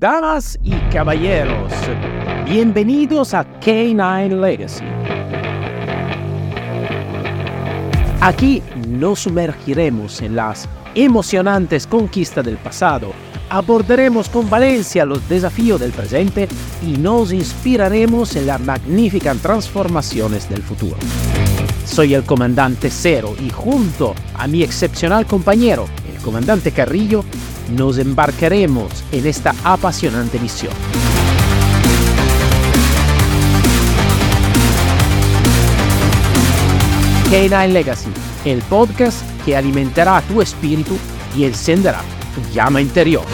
Damas y caballeros, bienvenidos a K9 Legacy. Aquí nos sumergiremos en las emocionantes conquistas del pasado, abordaremos con valencia los desafíos del presente y nos inspiraremos en las magníficas transformaciones del futuro. Soy el comandante Cero y junto a mi excepcional compañero, el comandante Carrillo, nos embarcaremos en esta apasionante misión. K9 Legacy, el podcast que alimentará tu espíritu y encenderá tu llama interior.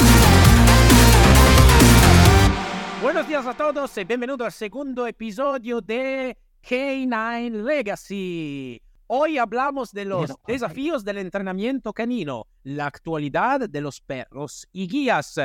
Buenos días a todos y bienvenidos al segundo episodio de K9 Legacy. Hoy hablamos de los desafíos del entrenamiento canino, la actualidad de los perros y guías.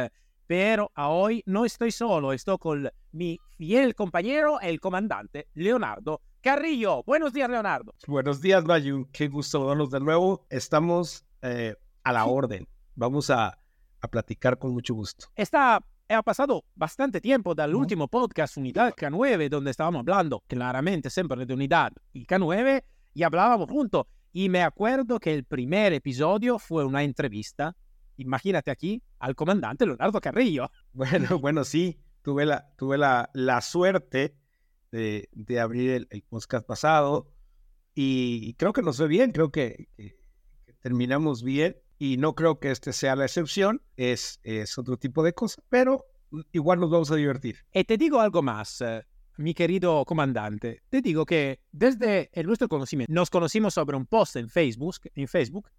Pero hoy no estoy solo, estoy con mi fiel compañero, el comandante Leonardo Carrillo. Buenos días, Leonardo. Buenos días, Mayu. Qué gusto vernos de nuevo. Estamos eh, a la orden. Vamos a, a, platicar con mucho gusto. Está, ha pasado bastante tiempo del último podcast Unidad K9, donde estábamos hablando claramente siempre de Unidad y K9 y hablábamos juntos. Y me acuerdo que el primer episodio fue una entrevista, imagínate aquí, al comandante Leonardo Carrillo. Bueno, bueno, sí, tuve la, tuve la, la suerte de, de abrir el, el, podcast pasado y creo que nos fue bien, creo que, que, que, terminamos bien y no creo que este sea la excepción, es, es otro tipo de cosa, pero igual nos vamos a divertir. Y te digo algo más, eh, mi querido comandante, te digo que desde el nuestro conocimiento nos conocimos sobre un post en Facebook, en Facebook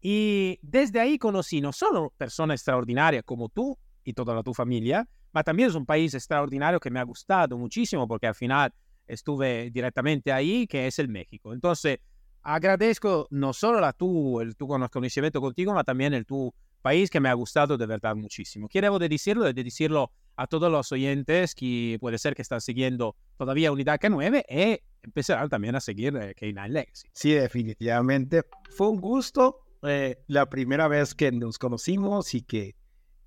y desde ahí conocí no solo personas extraordinarias como tú y toda la tu familia, pero también es un país extraordinario que me ha gustado muchísimo porque al final estuve directamente ahí, que es el México. Entonces, agradezco no solo la tu, el tu conocimiento contigo, pero también el tu país que me ha gustado de verdad muchísimo. Quiero decirlo, de decirlo a todos los oyentes que puede ser que están siguiendo todavía Unidad K9 y empezarán también a seguir eh, K9 Legacy. Sí, definitivamente. Fue un gusto eh, la primera vez que nos conocimos y que,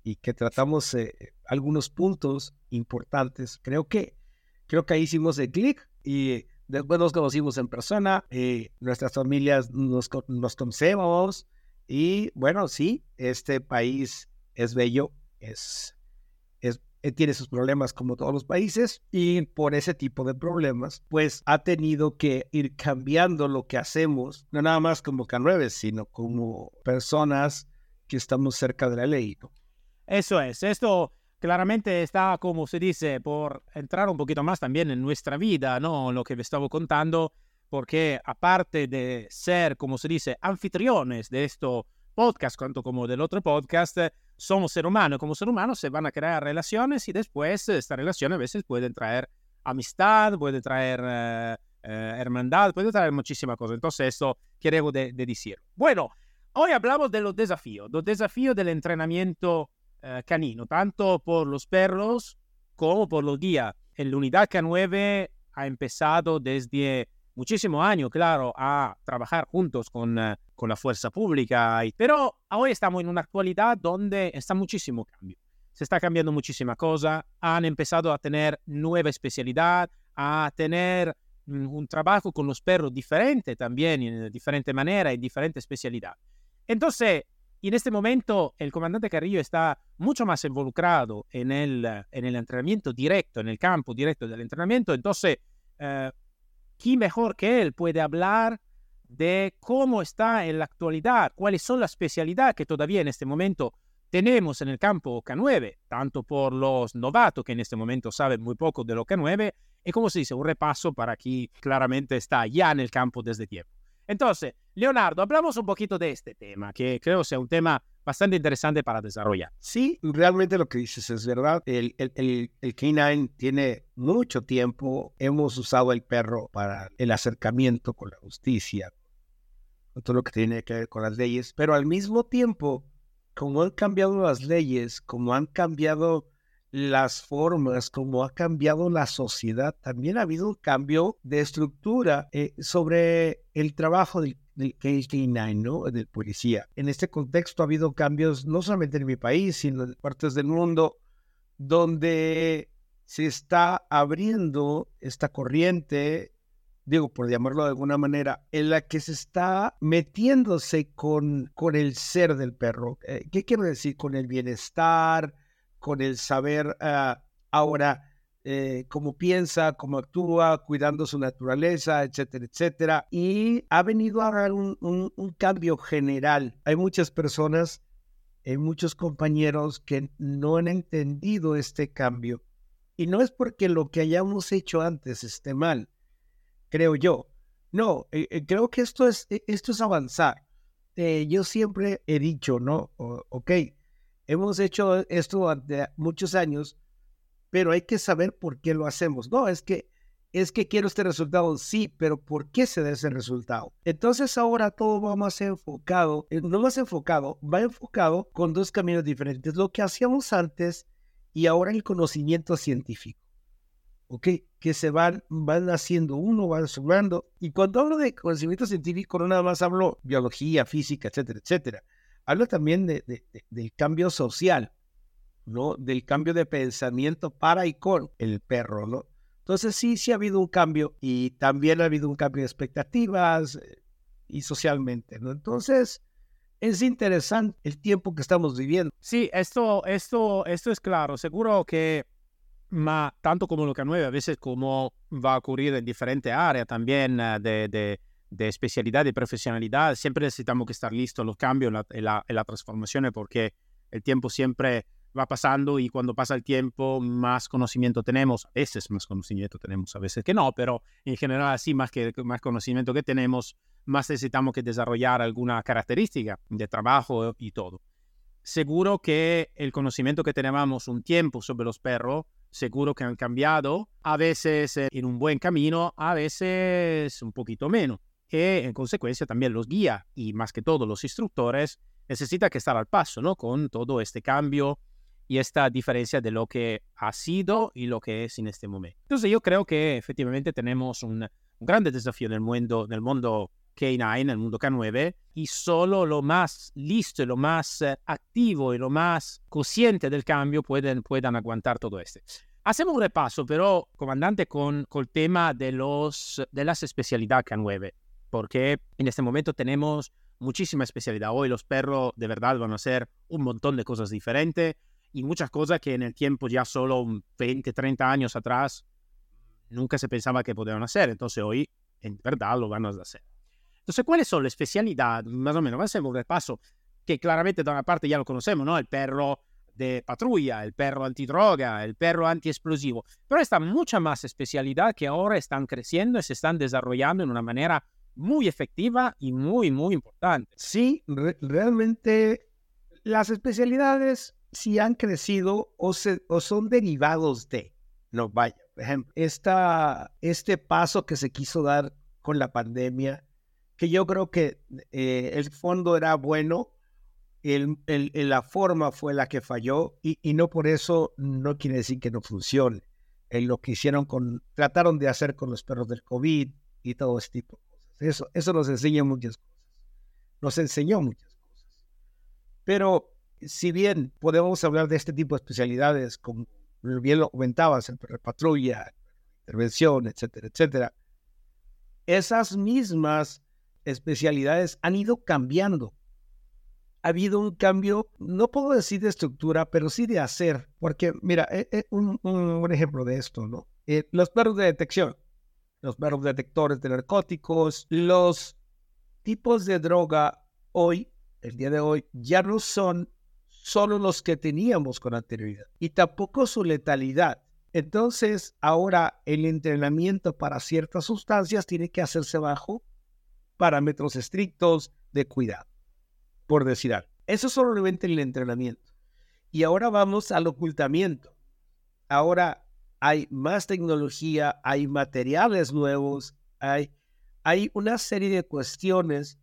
y que tratamos eh, algunos puntos importantes. Creo que, creo que ahí hicimos el clic y después nos conocimos en persona, eh, nuestras familias nos, nos conocemos y bueno, sí, este país es bello, es, es, tiene sus problemas como todos los países y por ese tipo de problemas, pues ha tenido que ir cambiando lo que hacemos, no nada más como K9, sino como personas que estamos cerca de la ley. ¿no? Eso es, esto claramente está, como se dice, por entrar un poquito más también en nuestra vida, ¿no? Lo que me estaba contando, porque aparte de ser, como se dice, anfitriones de esto podcast, tanto como del otro podcast, somos ser humanos. Como ser humanos se van a crear relaciones y después esta relación a veces puede traer amistad, puede traer eh, eh, hermandad, puede traer muchísimas cosas. Entonces, esto quiero de, de decir. Bueno, hoy hablamos de los desafíos, los desafíos del entrenamiento eh, canino, tanto por los perros como por los guías. En la unidad K9 ha empezado desde muchísimos años, claro, a trabajar juntos con, uh, con la fuerza pública, pero hoy estamos en una actualidad donde está muchísimo cambio. Se está cambiando muchísima cosa, han empezado a tener nueva especialidad, a tener um, un trabajo con los perros diferente también, en diferente manera, en diferente especialidad. Entonces, en este momento el comandante Carrillo está mucho más involucrado en el, en el entrenamiento directo, en el campo directo del entrenamiento. Entonces, eh, ¿quién mejor que él puede hablar de cómo está en la actualidad, cuáles son las especialidades que todavía en este momento tenemos en el campo K9, tanto por los novatos que en este momento saben muy poco de lo K9, y como se dice, un repaso para quien claramente está ya en el campo desde tiempo. Entonces, Leonardo, hablamos un poquito de este tema, que creo sea un tema bastante interesante para desarrollar. Sí, realmente lo que dices es verdad. El, el, el, el K9 tiene mucho tiempo. Hemos usado el perro para el acercamiento con la justicia, con todo lo que tiene que ver con las leyes, pero al mismo tiempo, como han cambiado las leyes, como han cambiado las formas, como ha cambiado la sociedad, también ha habido un cambio de estructura eh, sobre el trabajo del, del K9, ¿no? Del policía. En este contexto ha habido cambios no solamente en mi país, sino en partes del mundo donde se está abriendo esta corriente, digo, por llamarlo de alguna manera, en la que se está metiéndose con, con el ser del perro. Eh, ¿Qué quiero decir? Con el bienestar, con el saber ah, ahora eh, cómo piensa, cómo actúa, cuidando su naturaleza, etcétera, etcétera. Y ha venido a dar un, cambio general. Hay muchas personas, hay muchos compañeros que no han entendido este cambio. Y no es porque lo que hayamos hecho antes esté mal, creo yo. No, eh, eh, creo que esto es, esto es avanzar. yo siempre he dicho, ¿no? ok, hemos hecho esto durante muchos años, pero hay que saber por qué lo hacemos. No, es que es que quiero este resultado, sí, pero ¿por qué se da ese resultado? Entonces ahora todo va más enfocado, eh, no más enfocado, va enfocado con dos caminos diferentes. Lo que hacíamos antes y ahora el conocimiento científico. ¿Ok? Que se van, van haciendo uno, van sumando. Y cuando hablo de conocimiento científico, no nada más hablo biología, física, etcétera, etcétera. Hablo también de, del cambio social. ¿No? Del cambio de pensamiento para y con el perro, ¿no? Entonces sí, sí ha habido un cambio y también ha habido un cambio de expectativas eh, y socialmente, ¿no? Entonces es interesante el tiempo que estamos viviendo. Sí, esto, esto, esto es claro. Seguro que ma, tanto como lo que nueve, a veces como va a ocurrir en diferentes áreas también eh, de, de, de, especialidad y profesionalidad, siempre necesitamos que estar listos los cambios y la, la, la transformación porque el tiempo siempre va pasando y cuando pasa el tiempo más conocimiento tenemos, a veces más conocimiento tenemos, a veces que no, pero en general sí, más, que, más conocimiento que tenemos, más necesitamos que desarrollar alguna característica de trabajo y todo. Seguro que el conocimiento que teníamos un tiempo sobre los perros, seguro que han cambiado, a veces eh, en un buen camino, a veces un poquito menos. Que en consecuencia también los guías y más que todo los instructores necesitan que estar al paso ¿no? con todo este cambio y esta diferencia de lo que ha sido y lo que es en este momento. Entonces yo creo que efectivamente tenemos un, grande desafío en el mundo, en el mundo K9, en el mundo K9, y solo lo más listo lo más eh, activo y lo más consciente del cambio pueden, puedan aguantar todo esto. Hacemos un repaso, pero, comandante, con, con el tema de, los, de las especialidades K9, porque en este momento tenemos muchísima especialidad. Hoy los perros de verdad van a hacer un montón de cosas diferentes y muchas cosas que en el tiempo ya solo 20, 30 años atrás nunca se pensaba que podían hacer. Entonces hoy en verdad lo van a hacer. Entonces, ¿cuáles son las especialidades? Más o menos, vamos a hacer un repaso que claramente de una parte ya lo conocemos, ¿no? El perro de patrulla, el perro antidroga, el perro antiexplosivo. Pero está mucha más especialidad que ahora están creciendo y se están desarrollando en una manera muy efectiva y muy, muy importante. Sí, realmente las especialidades si han crecido o, son derivados de. No, vaya, por ejemplo, este paso que se quiso dar con la pandemia, que yo creo que eh, el fondo era bueno, el, la forma fue la que falló y, y, no por eso no quiere decir que no funcione. En lo que hicieron con, trataron de hacer con los perros del COVID y todo ese tipo de cosas. Eso, eso nos enseña muchas cosas. Nos enseñó muchas cosas. Pero si bien podemos hablar de este tipo de especialidades, como bien lo comentabas, en patrulla, intervención, etcétera, etcétera, esas mismas especialidades han ido cambiando. Ha habido un cambio, no puedo decir de estructura, pero sí de hacer, porque mira, eh, eh, un, un, ejemplo de esto, ¿no? Eh, los perros de detección, los perros detectores de narcóticos, los tipos de droga hoy, el día de hoy, ya no son solo los que teníamos con anterioridad y tampoco su letalidad. Entonces, ahora el entrenamiento para ciertas sustancias tiene que hacerse bajo parámetros estrictos de cuidado, por decir algo. Eso es solamente el entrenamiento. Y ahora vamos al ocultamiento. Ahora hay más tecnología, hay materiales nuevos, hay, hay una serie de cuestiones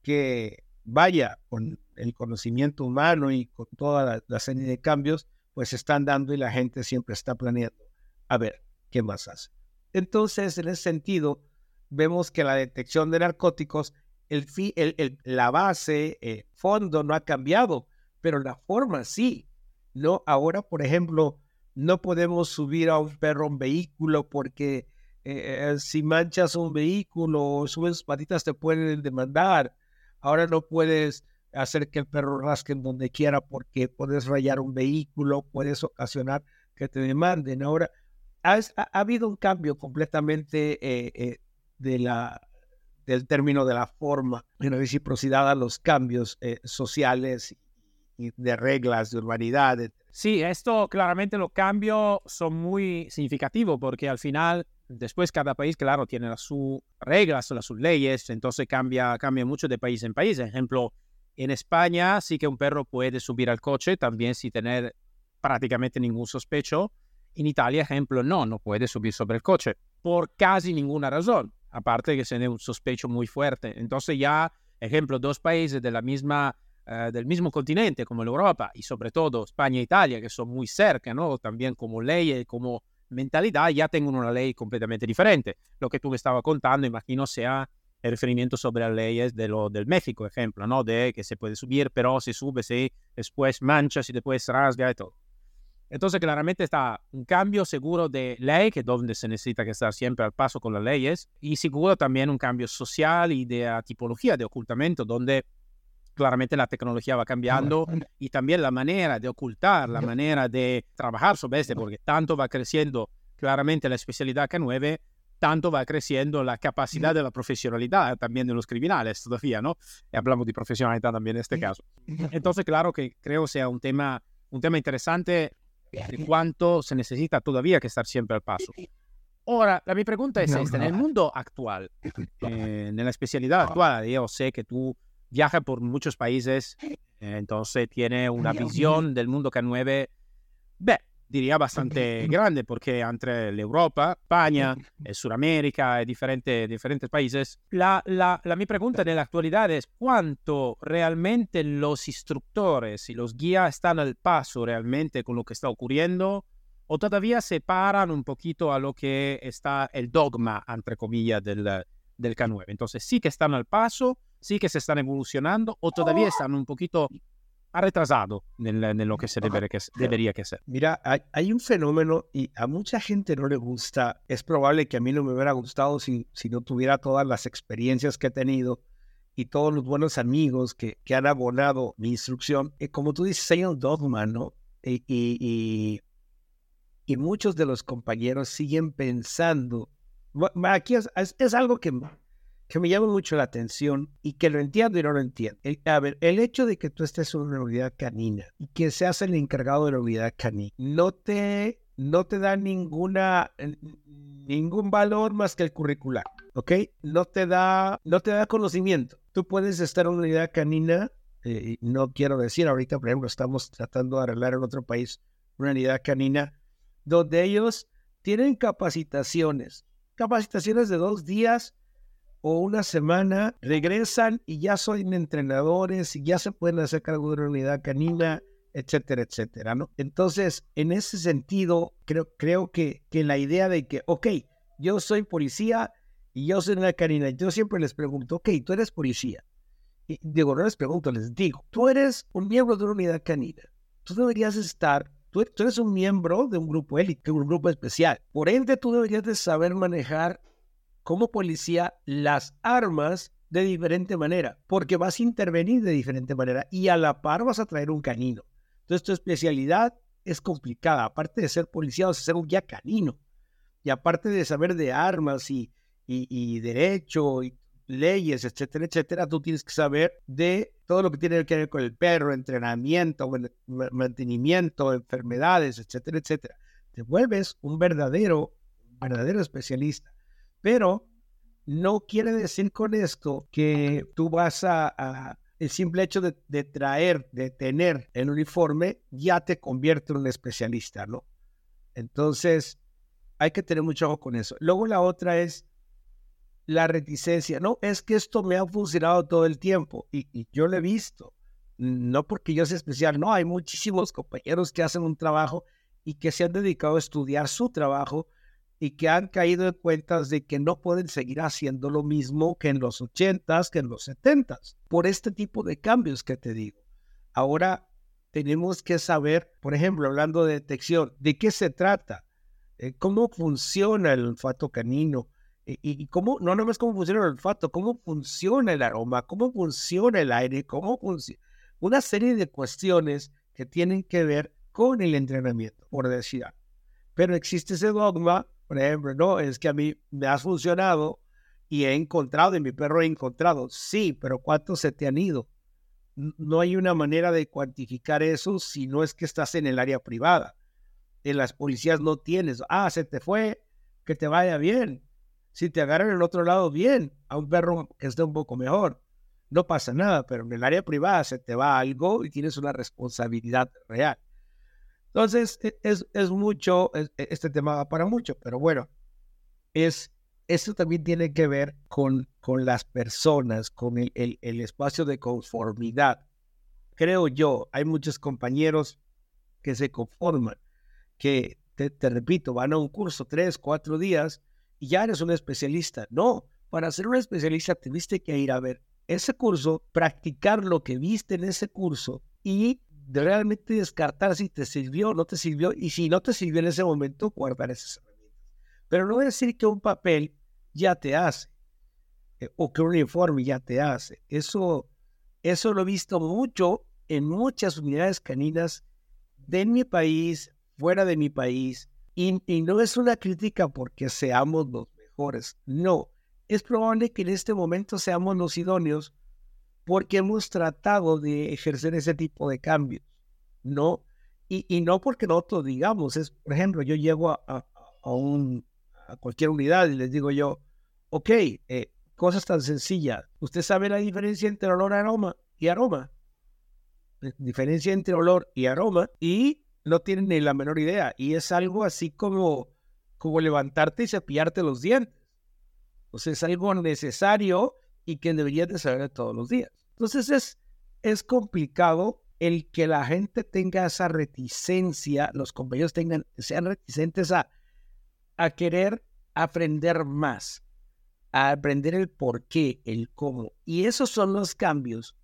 que, vaya, con el conocimiento humano y con toda la, serie de cambios, pues están dando y la gente siempre está planeando a ver qué más hace. Entonces, en ese sentido, vemos que la detección de narcóticos, la base, el eh, fondo no ha cambiado, pero la forma sí. ¿no? Ahora, por ejemplo, no podemos subir a un perro un vehículo porque eh, si manchas un vehículo o subes patitas te pueden demandar. Ahora no puedes hacer que el perro rasque en donde quiera porque puedes rayar un vehículo, puedes ocasionar que te demanden. Ahora, ha, habido un cambio completamente eh, eh, de la, del término de la forma, de la reciprocidad a los cambios sociales y de reglas de urbanidad. Sí, esto claramente los cambios son muy significativos porque al final Después cada país, claro, tiene sus reglas, sus leyes, entonces cambia, cambia mucho de país en país. Ejemplo, en España sí que un perro puede subir al coche también sin tener prácticamente ningún sospecho. En Italia, ejemplo, no, no puede subir sobre el coche por casi ninguna razón, aparte de que se un sospecho muy fuerte. Entonces ya, ejemplo, dos países de la misma, eh, del mismo continente como Europa y sobre todo España e Italia, que son muy cerca, ¿no? También como leyes, como mentalidad ya tengan una ley completamente diferente. Lo que tú me estabas contando, imagino, sea referimiento sobre las leyes de lo, del México, ejemplo, ¿no? De que se puede subir, pero se sube, si después mancha, si después rasga y todo. Entonces, claramente está un cambio seguro de ley, que es donde se necesita que estar siempre al paso con las leyes, y seguro también un cambio social y de tipología de ocultamiento, donde claramente la tecnología va cambiando y también la manera de ocultar, la manera de trabajar sobre este, porque tanto va creciendo claramente la especialidad K9, tanto va creciendo la capacidad de la profesionalidad también de los criminales todavía, ¿no? Y hablamos de profesionalidad también en este caso. Entonces, claro que creo sea un tema, un tema interesante de cuánto se necesita todavía que estar siempre al paso. Ahora, la mi pregunta es esta, en el mundo actual, eh, en la especialidad actual, yo sé que tú viaja por muchos países, entonces tiene una visión del mundo K9, beh, diría bastante grande, porque entre Europa, España, Sudamérica y diferentes, diferentes países, la, la, la, mi pregunta en la actualidad es cuánto realmente los instructores y los guías están al paso realmente con lo que está ocurriendo o todavía se paran un poquito a lo que está el dogma, entre comillas, del, del K9. Entonces sí que están al paso, sí que se están evolucionando o todavía están un poquito retrasado en, lo que se debería que, debería que ser. Mira, hay, un fenómeno y a mucha gente no le gusta. Es probable que a mí no me hubiera gustado si, si no tuviera todas las experiencias que he tenido y todos los buenos amigos que, que han abonado mi instrucción. Y como tú dices, hay un dogma, ¿no? Y, y, y, muchos de los compañeros siguen pensando. Aquí es, es algo que que me llama mucho la atención y que lo entiendo y no lo entiendo. a ver, el hecho de que tú estés en una unidad canina y que seas el encargado de la unidad canina no te, no te da ninguna, ningún valor más que el curricular, ¿ok? No te da, no te da conocimiento. Tú puedes estar en una unidad canina, eh, no quiero decir ahorita, por ejemplo, estamos tratando de arreglar en otro país una unidad canina donde ellos tienen capacitaciones, capacitaciones de dos días o una semana, regresan y ya son entrenadores y ya se pueden hacer cargo de una unidad canina, etcétera, etcétera, ¿no? Entonces, en ese sentido, creo, creo que, que la idea de que, ok, yo soy policía y yo soy una canina, yo siempre les pregunto, ok, tú eres policía. Y digo, no les pregunto, les digo, tú eres un miembro de una unidad canina. Tú deberías estar, tú, eres un miembro de un grupo élite, un grupo especial. Por ende, tú deberías de saber manejar como policía las armas de diferente manera, porque vas a intervenir de diferente manera y a la par vas a traer un canino. Entonces tu especialidad es complicada, aparte de ser policía, vas a ser un guía canino. Y aparte de saber de armas y, y, derecho y leyes, etcétera, etcétera, tú tienes que saber de todo lo que tiene que ver con el perro, entrenamiento, mantenimiento, enfermedades, etcétera, etcétera. Te vuelves un verdadero, verdadero especialista. Pero no quiere decir con esto que tú vas a, el simple hecho de, traer, de tener el uniforme, ya te convierte en un especialista, ¿no? Entonces, hay que tener mucho ojo con eso. Luego la otra es la reticencia. No, es que esto me ha funcionado todo el tiempo y, y yo lo he visto. No porque yo sea especial, no, hay muchísimos compañeros que hacen un trabajo y que se han dedicado a estudiar su trabajo y que han caído en cuentas de que no pueden seguir haciendo lo mismo que en los 80s, que en los 70s, por este tipo de cambios que te digo. Ahora, tenemos que saber, por ejemplo, hablando de detección, de qué se trata, eh, cómo funciona el olfato canino, y, cómo, no nomás cómo funciona el olfato, cómo funciona el aroma, cómo funciona el aire, cómo funciona una serie de cuestiones que tienen que ver con el entrenamiento, por decir Pero existe ese dogma, por ejemplo, no, es que a mí me ha funcionado y he encontrado, y mi perro he encontrado. Sí, pero ¿cuántos se te han ido? No hay una manera de cuantificar eso si no es que estás en el área privada. En las policías no tienes, ah, se te fue, que te vaya bien. Si te agarran en el otro lado, bien, a un perro que esté un poco mejor. No pasa nada, pero en el área privada se te va algo y tienes una responsabilidad real. Entonces, e, es, es mucho, e, este tema va para mucho, pero bueno, es, esto también tiene que ver con, con las personas, con el, el, espacio de conformidad. Creo yo, hay muchos compañeros que se conforman, que, te, te repito, van a un curso tres, cuatro días y ya eres un especialista. No, para ser un especialista tuviste que ir a ver ese curso, practicar lo que viste en ese curso y realmente descartar si te sirvió no te sirvió y si no te sirvió en ese momento, guardar esas herramientas. Pero no decir que un papel ya te hace eh, o que un informe ya te hace. Eso, eso lo he visto mucho en muchas unidades caninas de mi país, fuera de mi país, y, y no es una crítica porque seamos los mejores, no, es probable que en este momento seamos los idóneos porque hemos tratado de ejercer ese tipo de cambios, ¿no? Y, no porque nosotros digamos, es, por ejemplo, yo llego a, a, un, a cualquier unidad y les digo yo, ok, eh, cosas tan sencillas, ¿usted sabe la diferencia entre olor aroma y aroma? Eh, diferencia entre olor y aroma y no tienen ni la menor idea. Y es algo así como, como levantarte y cepillarte los dientes. Sea, es algo necesario y que deberías de saber todos los días. Entonces es, es complicado el que la gente tenga esa reticencia, los compañeros tengan, sean reticentes a, a querer aprender más, a aprender el por qué, el cómo. Y esos son los cambios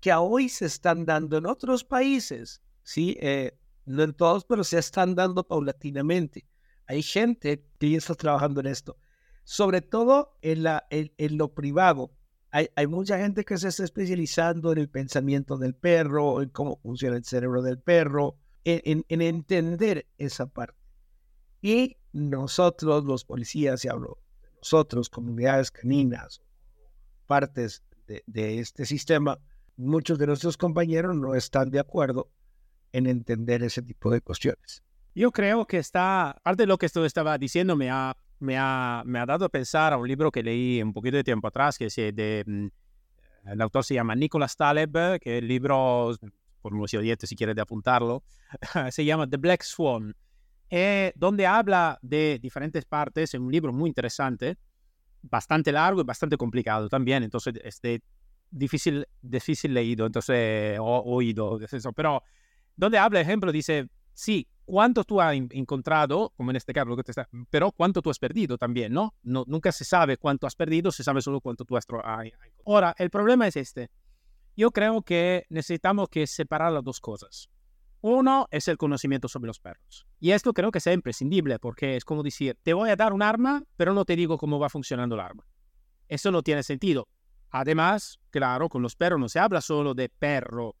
que hoy se están dando en otros países, ¿sí? Eh, no en todos, pero se están dando paulatinamente. Hay gente que ya está trabajando en esto sobre todo en, la, en, lo privado. Hay, hay, mucha gente que se está especializando en el pensamiento del perro, en cómo funciona el cerebro del perro, en, en, entender esa parte. Y nosotros, los policías, y hablo de nosotros, comunidades caninas, partes de, de este sistema, muchos de nuestros compañeros no están de acuerdo en entender ese tipo de cuestiones. Yo creo que está, parte de lo que esto estaba diciendo me ha me ha, me ha dado a pensar a un libro que leí un poquito de tiempo atrás, que es de, mm, el autor se llama Nicholas Taleb, que el libro, por si oyente si quiere de apuntarlo, se llama The Black Swan, eh, donde habla de diferentes partes, en un libro muy interesante, bastante largo y bastante complicado también, entonces es de difícil, difícil leído, entonces, o, oído, pero donde habla, ejemplo, dice, sí, cuánto tú has encontrado, como en este caso, pero cuánto tú has perdido también, ¿no? ¿no? Nunca se sabe cuánto has perdido, se sabe solo cuánto tú has Ahora, el problema es este. Yo creo que necesitamos que separar las dos cosas. Uno es el conocimiento sobre los perros. Y esto creo que es imprescindible porque es como decir, te voy a dar un arma, pero no te digo cómo va funcionando el arma. Eso no tiene sentido. Además, claro, con los perros no se habla solo de perro,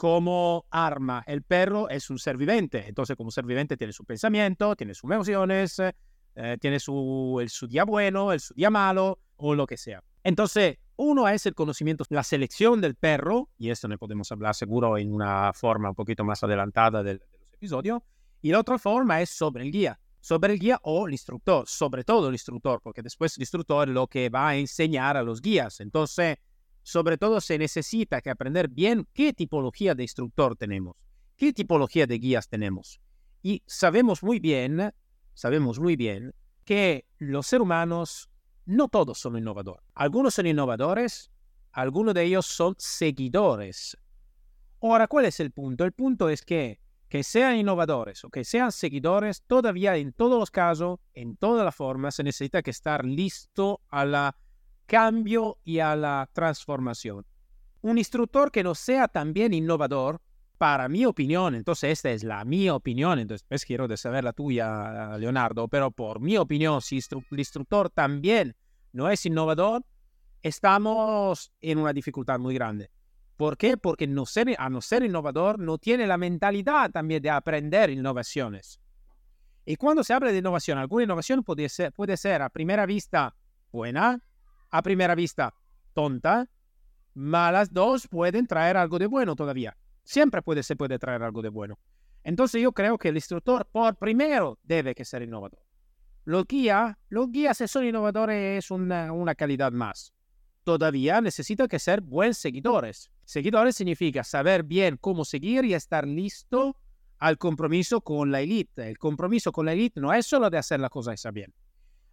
como arma. El perro es un ser viviente, entonces como ser viviente tiene su pensamiento, tiene sus emociones, eh, tiene su, el, su día bueno, el su día malo o lo que sea. Entonces, uno es el conocimiento, la selección del perro, y esto ne podemos hablar seguro en una forma un poquito más adelantada de, de los episodios, y la otra forma es sobre el guía, sobre el guía o el instructor, sobre todo el instructor, porque después el instructor es lo que va a enseñar a los guías. Entonces, sobre todo se necesita que aprender bien qué tipología de instructor tenemos, qué tipología de guías tenemos. Y sabemos muy bien, sabemos muy bien que los seres humanos no todos son innovadores. Algunos son innovadores, algunos de ellos son seguidores. Ahora, ¿cuál es el punto? El punto es que que sean innovadores o que sean seguidores, todavía en todos los casos, en toda la forma, se necesita que estar listo a la cambio y a la transformación. Un instructor que no sea también innovador para mi opinión, entonces esta es la mi opinión, entonces pues quiero saber la tuya, Leonardo, pero por mi opinión, si el instructor también no es innovador, estamos en una dificultad muy grande. ¿Por qué? Porque no ser, a no ser innovador no tiene la mentalidad también de aprender innovaciones. Y cuando se habla de innovación, alguna innovación puede ser, puede ser a primera vista buena, a primera vista tonta, malas dos pueden traer algo de bueno todavía. Siempre puede, se puede traer algo de bueno. Entonces yo creo que el instructor por primero debe que ser innovador. Los guías, los guías si son innovadores es una, una calidad más. Todavía necesita que ser buenos seguidores. Seguidores significa saber bien cómo seguir y estar listo al compromiso con la élite. El compromiso con la élite no es solo de hacer la cosa hecha bien.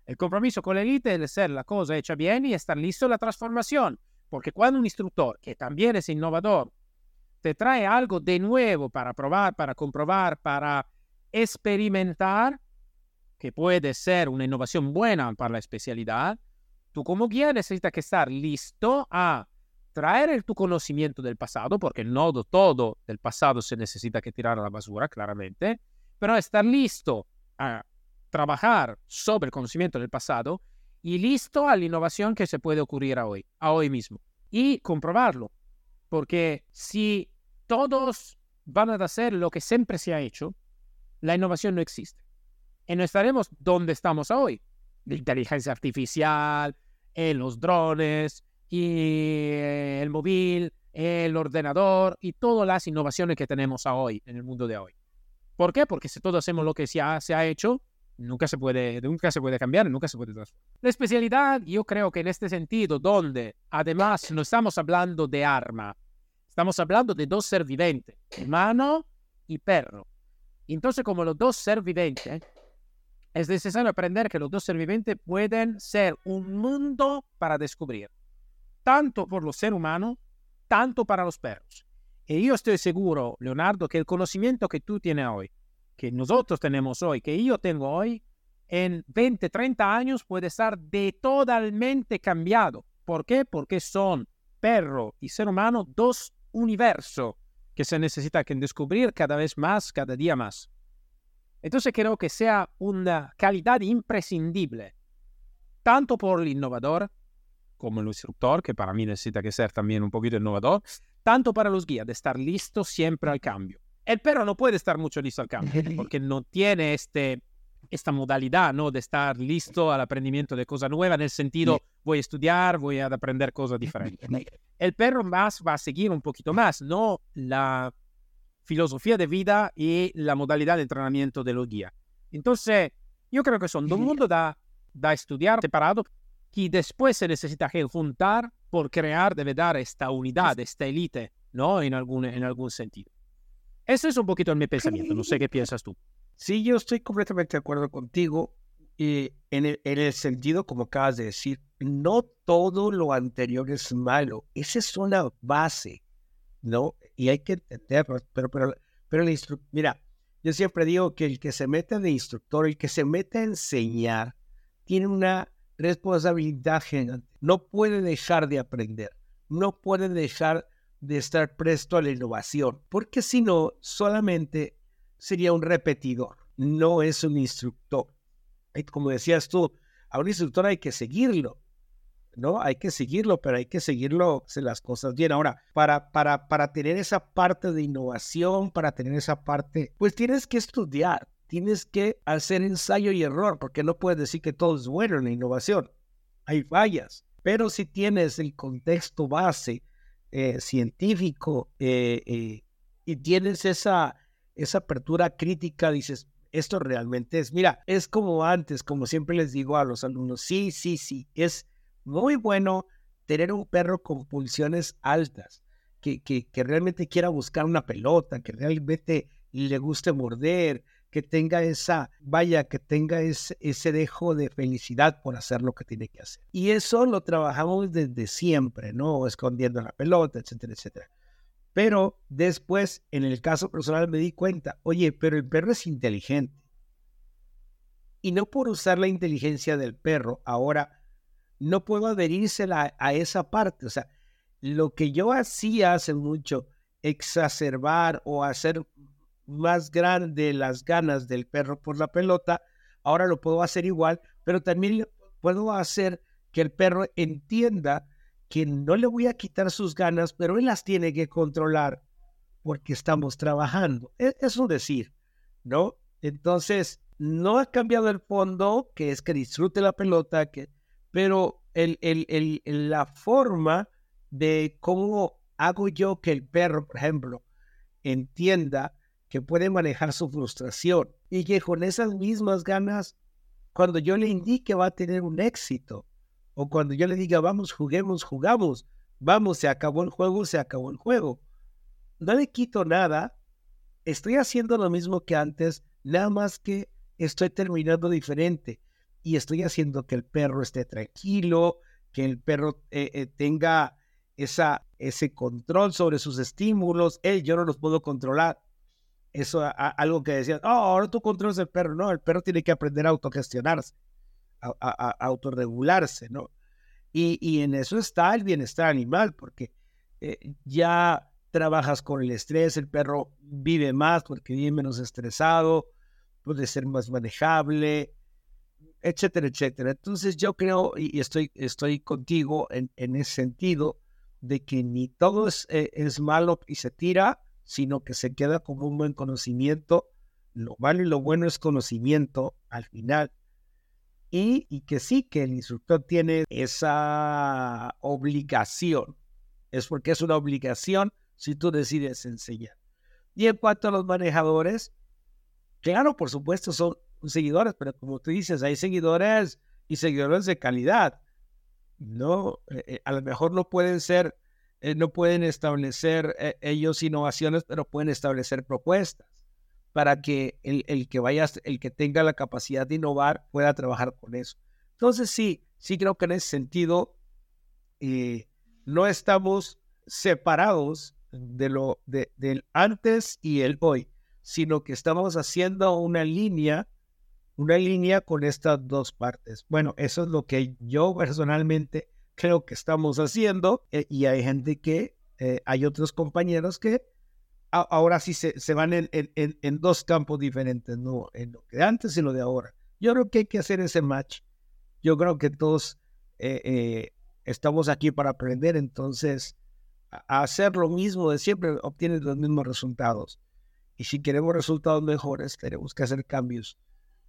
El compromiso con la élite es hacer la cosa hecha bien y estar listo a la transformación. Porque cuando un instructor, que también es innovador, te trae algo de nuevo para probar, para comprobar, para experimentar, que puede ser una innovación buena para la especialidad, tú como guía necesitas que estar listo a traer el, tu conocimiento del pasado, porque no todo del pasado se necesita que tirar a la basura, claramente, pero estar listo a trabajar sobre el conocimiento del pasado y listo a la innovación que se puede ocurrir a hoy, a hoy mismo, y comprobarlo. Porque si todos van a hacer lo que siempre se ha hecho, la innovación no existe. Y no estaremos donde estamos hoy. La inteligencia artificial, los drones, y el móvil, el ordenador y todas las innovaciones que tenemos hoy en el mundo de hoy. ¿Por qué? Porque si todos hacemos lo que se ha, se ha hecho, nunca se puede, nunca se puede cambiar, nunca se puede transformar. La especialidad, yo creo que en este sentido, donde además no estamos hablando de arma, estamos hablando de dos ser viventes, humano y perro. Entonces, como los dos ser viventes, es necesario aprender que los dos ser viventes pueden ser un mundo para descubrir, tanto por los seres humanos, tanto para los perros. Y yo estoy seguro, Leonardo, que el conocimiento que tú tienes hoy, que nosotros tenemos hoy, que yo tengo hoy, en 20, 30 años puede estar de totalmente cambiado. ¿Por qué? Porque son perro y ser humano dos universos que se necesita que descubrir cada vez más, cada día más. Entonces creo que sea una calidad imprescindible, tanto por el innovador como el instructor, que para mí necesita que ser también un poquito innovador, tanto para los guías, de estar listo siempre al cambio. El perro no puede estar mucho listo al cambio, porque no tiene este, esta modalidad, ¿no? De estar listo al aprendimiento de cosas nuevas, en el sentido, voy a estudiar, voy a aprender cosas diferentes. El perro más va a seguir un poquito más, no la filosofía de vida y la modalidad de entrenamiento de los guías. Entonces, yo creo que son dos mundos da, da estudiar separado y después se necesita juntar por crear, debe dar esta unidad, esta élite, ¿no? En algún, en algún sentido. Eso es un poquito mi pensamiento. No sé qué piensas tú. Sí, yo estoy completamente de acuerdo contigo. En el, en el sentido, como acabas de decir, no todo lo anterior es malo. Esa es una base, ¿no? Y hay que entenderlo. Pero, pero, pero el mira, yo siempre digo que el que se mete de instructor, el que se mete a enseñar, tiene una responsabilidad gigante. No puede dejar de aprender. No puede dejar de estar presto a la innovación, porque si no, solamente sería un repetidor, no es un instructor. Como decías tú, a un instructor hay que seguirlo, ¿no? Hay que seguirlo, pero hay que seguirlo, hacer las cosas bien. Ahora, para, para, para tener esa parte de innovación, para tener esa parte, pues tienes que estudiar, tienes que hacer ensayo y error, porque no puedes decir que todo es bueno en la innovación. Hay fallas, pero si tienes el contexto base, eh, científico eh, eh, y tienes esa, esa apertura crítica, dices, esto realmente es, mira, es como antes, como siempre les digo a los alumnos, sí, sí, sí, es muy bueno tener un perro con pulsiones altas, que, que, que realmente quiera buscar una pelota, que realmente le guste morder, que tenga esa, vaya, que tenga ese, ese dejo de felicidad por hacer lo que tiene que hacer. Y eso lo trabajamos desde siempre, ¿no? Escondiendo la pelota, etcétera, etcétera. Pero después, en el caso personal, me di cuenta, oye, pero el perro es inteligente. Y no por usar la inteligencia del perro, ahora no puedo adherirse a esa parte. O sea, lo que yo hacía hace mucho exacerbar o hacer más grande las ganas del perro por la pelota, ahora lo puedo hacer igual, pero también puedo hacer que el perro entienda que no le voy a quitar sus ganas, pero él las tiene que controlar porque estamos trabajando. E-, es un decir, ¿no? Entonces, no ha cambiado el fondo, que es que disfrute la pelota, que, pero el, el, el, la forma de cómo hago yo que el perro, por ejemplo, entienda que puede manejar su frustración y que con esas mismas ganas, cuando yo le indique va a tener un éxito, o cuando yo le diga vamos, juguemos, jugamos, vamos, se acabó el juego, se acabó el juego. No le quito nada, estoy haciendo lo mismo que antes, nada más que estoy terminando diferente y estoy haciendo que el perro esté tranquilo, que el perro eh, eh, tenga esa, ese control sobre sus estímulos. Él, yo no los puedo controlar. Eso, algo que decían, oh, ahora tú controlas el perro. No, el perro tiene que aprender a autogestionarse, a, autorregularse, ¿no? Y, y, en eso está el bienestar animal, porque eh, ya trabajas con el estrés, el perro vive más porque vive menos estresado, puede ser más manejable, etcétera, etcétera. Entonces yo creo, y estoy, estoy contigo en, en ese sentido, de que ni todo es, eh, es, malo y se tira, sino que se queda como un buen conocimiento. Lo malo y lo bueno es conocimiento al final. Y, que sí, que el instructor tiene esa obligación. Es porque es una obligación si tú decides enseñar. Y en cuanto a los manejadores, Claro, por supuesto, son seguidores, pero como tú dices, hay seguidores y seguidores de calidad. No, eh, eh, a lo mejor no pueden ser, eh, no pueden establecer ellos innovaciones, pero pueden establecer propuestas para que el, el, que vaya, el que tenga la capacidad de innovar pueda trabajar con eso. Entonces sí, sí creo que en ese sentido no estamos separados de lo de, del antes y el hoy sino que estamos haciendo una línea, una línea con estas dos partes. Bueno, eso es lo que yo personalmente creo que estamos haciendo eh, y hay gente que, eh, hay otros compañeros que ahora sí se, se van en, en, dos campos diferentes, ¿no? En lo de antes y lo de ahora. Yo creo que hay que hacer ese match. Yo creo que todos eh, estamos aquí para aprender, entonces a hacer lo mismo de siempre obtienes los mismos resultados. Y si queremos resultados mejores, tenemos que hacer cambios,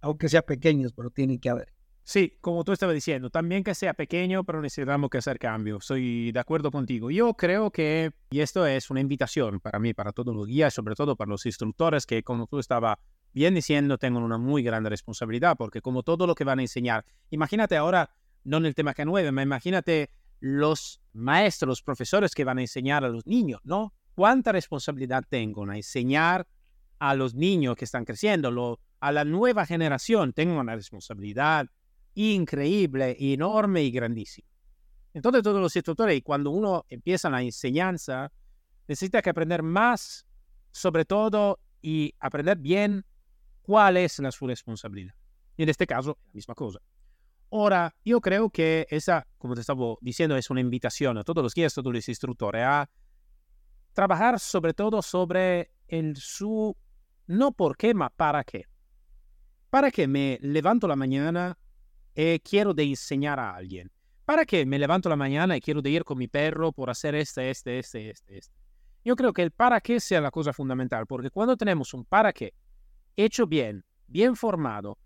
aunque sea pequeños, pero tienen que haber. Sí, como tú estabas diciendo, también que sea pequeño, pero necesitamos que hacer cambios. Soy de acuerdo contigo. Yo creo que, y esto es una invitación para mí, para todos los guías, sobre todo para los instructores, que como tú estabas bien diciendo, tengan una muy grande responsabilidad, porque como todo lo que van a enseñar, imagínate ahora, no en el tema K9, pero imagínate los maestros, los profesores que van a enseñar a los niños, ¿no? ¿Cuánta responsabilidad tengo en enseñar a los niños que están creciendo, a la nueva generación, tengo una responsabilidad increíble, enorme y grandísima. Entonces todos los instructores, cuando uno empieza la enseñanza, necesita que aprender más sobre todo y aprender bien cuál es la su responsabilidad. Y en este caso, la misma cosa. Ahora, yo creo que esa, como te estaba diciendo, es una invitación a todos los guías, a todos los instructores, a trabajar sobre todo sobre el su no por qué, ma para qué. Para qué me levanto la mañana y quiero de enseñar a alguien. ¿Para qué me levanto la mañana y quiero de ir con mi perro por hacer este, este, este, este, este? Yo creo que el para qué sea la cosa fundamental, porque cuando tenemos un para qué hecho bien, bien formado,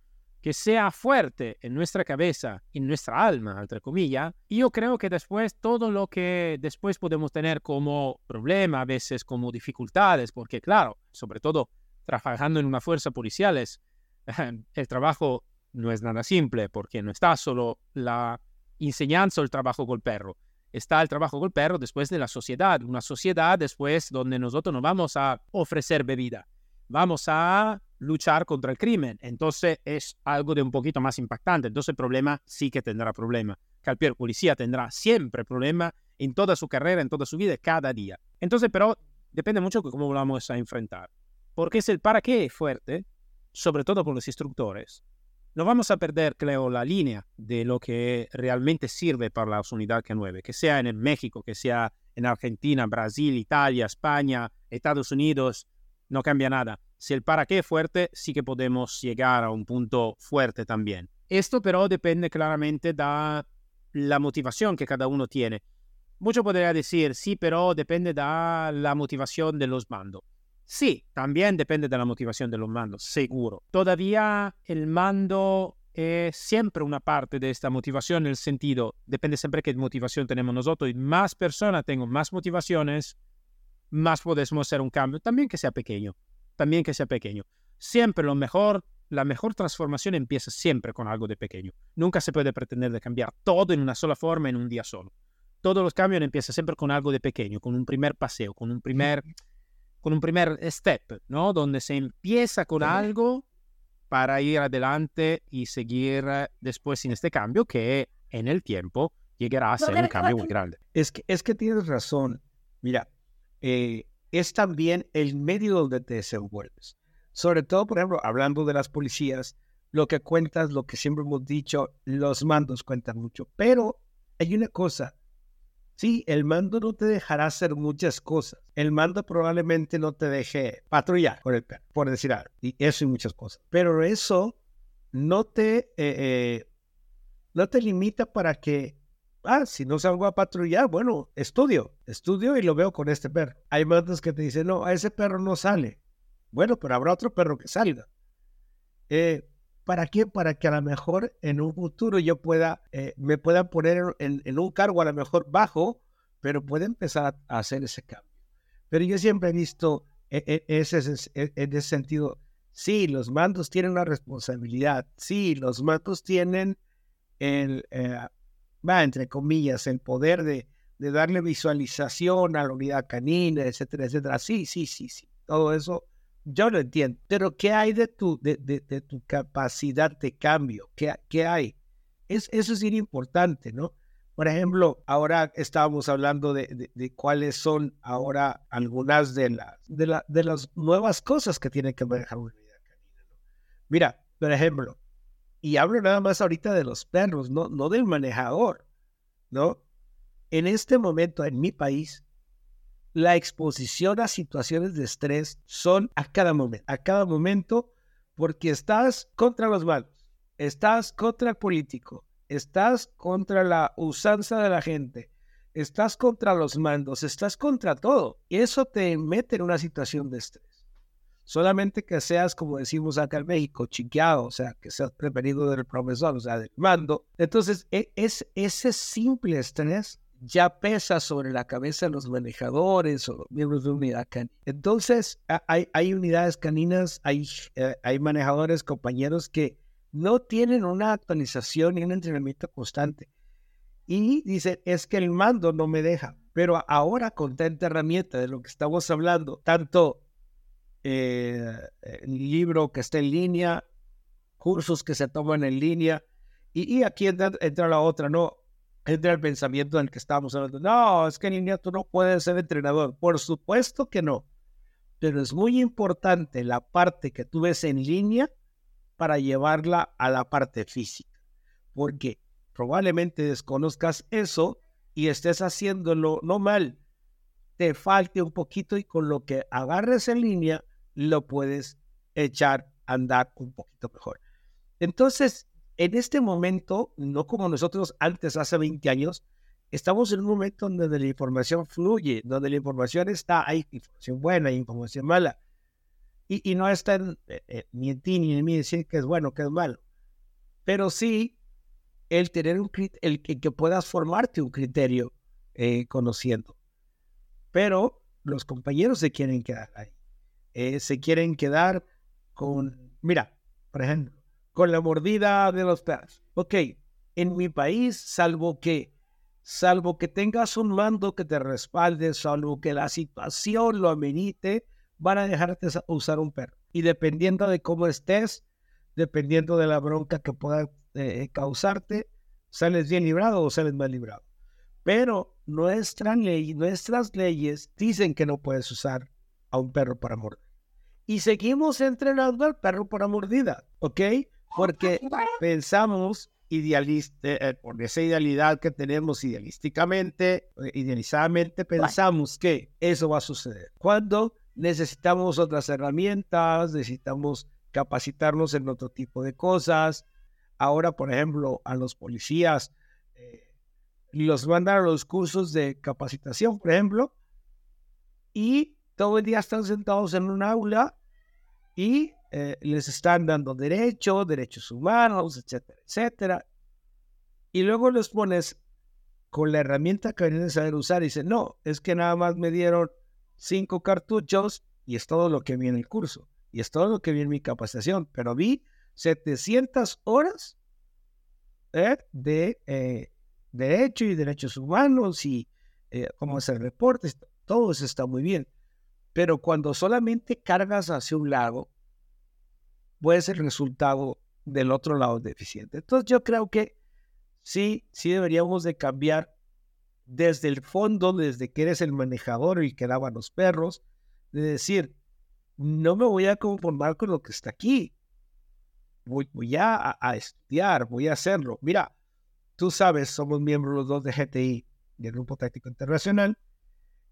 que sea fuerte en nuestra cabeza, en nuestra alma, entre comillas, yo creo que después todo lo que después podemos tener como problema, a veces como dificultades, porque claro, sobre todo trabajando en una fuerza policial es, el trabajo no es nada simple porque no está solo la enseñanza o el trabajo con el perro. Está el trabajo con el perro después de la sociedad, una sociedad después donde nosotros no vamos a ofrecer bebida, vamos a luchar contra el crimen. Entonces es algo de un poquito más impactante. Entonces el problema sí que tendrá problema. El policía tendrá siempre problema en toda su carrera, en toda su vida, cada día. Entonces, pero depende mucho de cómo vamos a enfrentar porque es el para qué fuerte, sobre todo por los instructores. No vamos a perder, creo, la línea de lo que realmente sirve para la unidad K9, que sea en México, que sea en Argentina, Brasil, Italia, España, Estados Unidos, no cambia nada. Si el para qué es fuerte, sí que podemos llegar a un punto fuerte también. Esto pero depende claramente de la motivación que cada uno tiene. Mucho podría decir, sí, pero depende de la motivación de los mandos. Sí, también depende de la motivación de los mandos, seguro. Todavía el mando es siempre una parte de esta motivación en el sentido, depende siempre qué motivación tenemos nosotros, y más personas tengo más motivaciones, más podemos hacer un cambio, también que sea pequeño, también que sea pequeño. Siempre lo mejor, la mejor transformación empieza siempre con algo de pequeño. Nunca se puede pretender de cambiar todo en una sola forma en un día solo. Todos los cambios empiezan siempre con algo de pequeño, con un primer paseo, con un primer con un primer step, ¿no? Donde se empieza con algo para ir adelante y seguir eh, después en este cambio que en el tiempo llegará a ser un cambio muy grande. Es que, es que tienes razón. Mira, eh, es también el medio donde te desenvuelves. Sobre todo, por ejemplo, hablando de las policías, lo que cuentas, lo que siempre hemos dicho, los mandos cuentan mucho. Pero hay una cosa, Sí, el mando no te dejará hacer muchas cosas. El mando probablemente no te deje patrullar con el perro, por decir algo. Y eso y muchas cosas. Pero eso no te, eh, eh, no te limita para que, ah, si no salgo a patrullar, bueno, estudio, estudio y lo veo con este perro. Hay mandos que te dicen, no, a ese perro no sale. Bueno, pero habrá otro perro que salga. Eh, ¿Para qué? Para que a lo mejor en un futuro yo pueda, eh, me pueda poner en, un cargo a lo mejor bajo, pero pueda empezar a hacer ese cambio. Pero yo siempre he visto e, e, ese, e, en ese sentido, sí, los mandos tienen una responsabilidad, sí, los mandos tienen el, eh, va, entre comillas, el poder de, de darle visualización a la unidad canina, etcétera, etcétera. Sí, sí, sí, sí. Todo eso yo lo entiendo, pero ¿qué hay de tu, de, de, tu capacidad de cambio? ¿Qué, qué hay? Es, eso es importante, ¿no? Por ejemplo, ahora estábamos hablando de, de, cuáles son ahora algunas de, las de, la, de las nuevas cosas que tiene que manejar una unidad canina. ¿no? Mira, por ejemplo, y hablo nada más ahorita de los perros, no, no del manejador, ¿no? En este momento en mi país la exposición a situaciones de estrés son a cada momento, a cada momento, porque estás contra los malos, estás contra el político, estás contra la usanza de la gente, estás contra los mandos, estás contra todo. Y eso te mete en una situación de estrés. Solamente que seas, como decimos acá en México, chiqueado, o sea, que seas preferido del profesor, o sea, del mando. Entonces, e, es ese simple estrés ya pesa sobre la cabeza de los manejadores o los miembros de unidad canina. Entonces, hay, hay unidades caninas, hay, eh, hay manejadores, compañeros que no tienen una actualización ni un entrenamiento constante. Y dicen, es que el mando no me deja. Pero ahora con tanta herramienta de lo que estamos hablando, tanto eh, libro que está en línea, cursos que se toman en línea, y, y aquí entra la otra, ¿no? Entra el pensamiento en el que estábamos hablando. No, es que niña, tú no puedes ser entrenador. Por supuesto que no. Pero es muy importante la parte que tú ves en línea para llevarla a la parte física. Porque probablemente desconozcas eso y estés haciéndolo no mal. Te falte un poquito y con lo que agarres en línea lo puedes echar a andar un poquito mejor. Entonces, en este momento, no como nosotros antes, hace 20 años, estamos en un momento donde la información fluye, donde la información está, hay información buena, hay información mala. Y, no está en, eh, eh, ni en ti ni en mí decir que es bueno, que es malo. Pero sí el tener un el que, puedas formarte un criterio eh, conociendo. Pero los compañeros se quieren quedar ahí. se quieren quedar con, mira, por ejemplo, con la mordida de los perros. Ok, en mi país, salvo que, salvo que tengas un mando que te respalde, salvo que la situación lo amerite, van a dejarte usar un perro. Y dependiendo de cómo estés, dependiendo de la bronca que pueda eh, causarte, sales bien librado o sales mal librado. Pero nuestra ley, nuestras leyes dicen que no puedes usar a un perro para morder. Y seguimos entrenando al perro para mordida, ¿ok? Porque pensamos idealista, eh, por esa idealidad que tenemos idealísticamente, eh, idealizadamente, pensamos que eso va a suceder. Cuando necesitamos otras herramientas, necesitamos capacitarnos en otro tipo de cosas. Ahora, por ejemplo, a los policías eh, los mandan a los cursos de capacitación, por ejemplo, y todo el día están sentados en un aula y eh, les están dando derechos, derechos humanos, etcétera, etcétera. Y luego los pones con la herramienta que vienen a saber usar y dicen, no, es que nada más me dieron cinco cartuchos y es todo lo que vi en el curso. Y es todo lo que vi en mi capacitación. Pero vi 700 horas ¿eh? de eh, derecho y derechos humanos y cómo hacer reportes. Todo eso está muy bien. Pero cuando solamente cargas hacia un lado, puede ser el resultado del otro lado deficiente. Entonces yo creo que sí, sí deberíamos de cambiar desde el fondo, desde que eres el manejador y que daba los perros, de decir, no me voy a conformar con lo que está aquí. Voy, voy a, estudiar, voy a hacerlo. Mira, tú sabes, somos miembros los dos de GTI, del Grupo Táctico Internacional,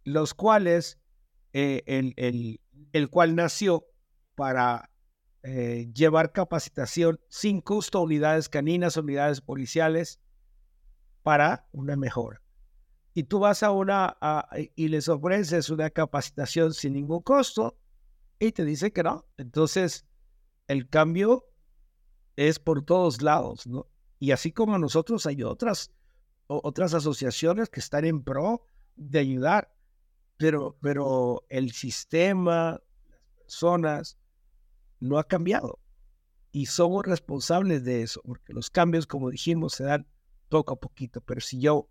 los cuales, eh, el, el, el cual nació para eh, llevar capacitación sin costo a unidades caninas, unidades policiales para una mejora. Y tú vas a una y les ofreces una capacitación sin ningún costo y te dice que no. Entonces, el cambio es por todos lados, ¿no? Y así como nosotros hay otras, otras asociaciones que están en pro de ayudar, pero, pero el sistema, las personas, no ha cambiado. Y somos responsables de eso, porque los cambios, como dijimos, se dan poco a poquito. Pero si yo,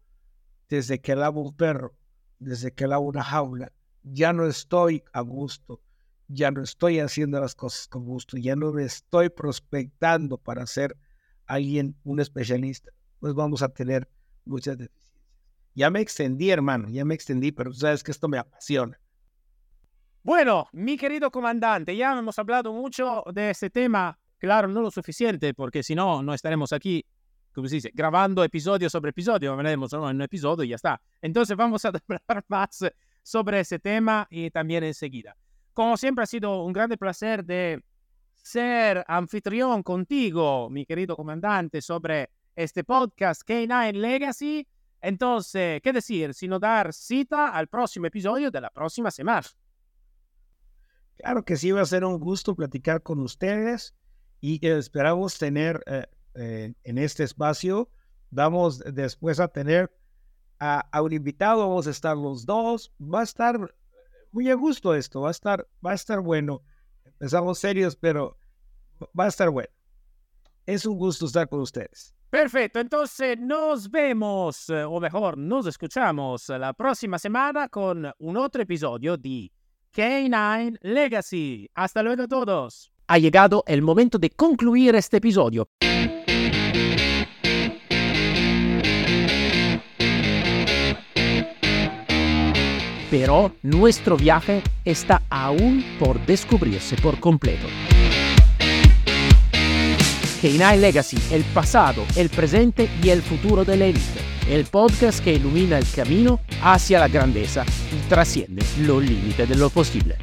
desde que lavo un perro, desde que lavo una jaula, ya no estoy a gusto, ya no estoy haciendo las cosas con gusto, ya no me estoy prospectando para ser alguien, un especialista, pues vamos a tener muchas deficiencias. Ya me extendí, hermano, ya me extendí, pero sabes que esto me apasiona. Bueno, mi querido comandante, ya hemos hablado mucho de este tema. Claro, no lo suficiente, porque si no, no estaremos aquí, como se dice, grabando episodio sobre episodio. Veremos en un episodio y ya está. Entonces vamos a hablar más sobre ese tema y también enseguida. Como siempre, ha sido un grande placer de ser anfitrión contigo, mi querido comandante, sobre este podcast K9 Legacy. Entonces, ¿qué decir? Sino dar cita al próximo episodio de la próxima semana. Claro que sí, va a ser un gusto platicar con ustedes y esperamos tener eh, eh, en este espacio, vamos después a tener a, un invitado, vamos a estar los dos, va a estar muy a gusto esto, va a estar, va a estar bueno. Empezamos serios, pero va a estar bueno. Es un gusto estar con ustedes. Perfecto, entonces nos vemos, eh, o mejor, nos escuchamos la próxima semana con un otro episodio de K9 Legacy. Hasta luego todos. Ha llegado el momento de concluir este episodio. Pero nuestro viaje está aún por descubrirse por completo. K9 Legacy, el pasado, el presente y el futuro de la élite el podcast que ilumina el camino hacia la grandeza y trasciende los límites de lo posible.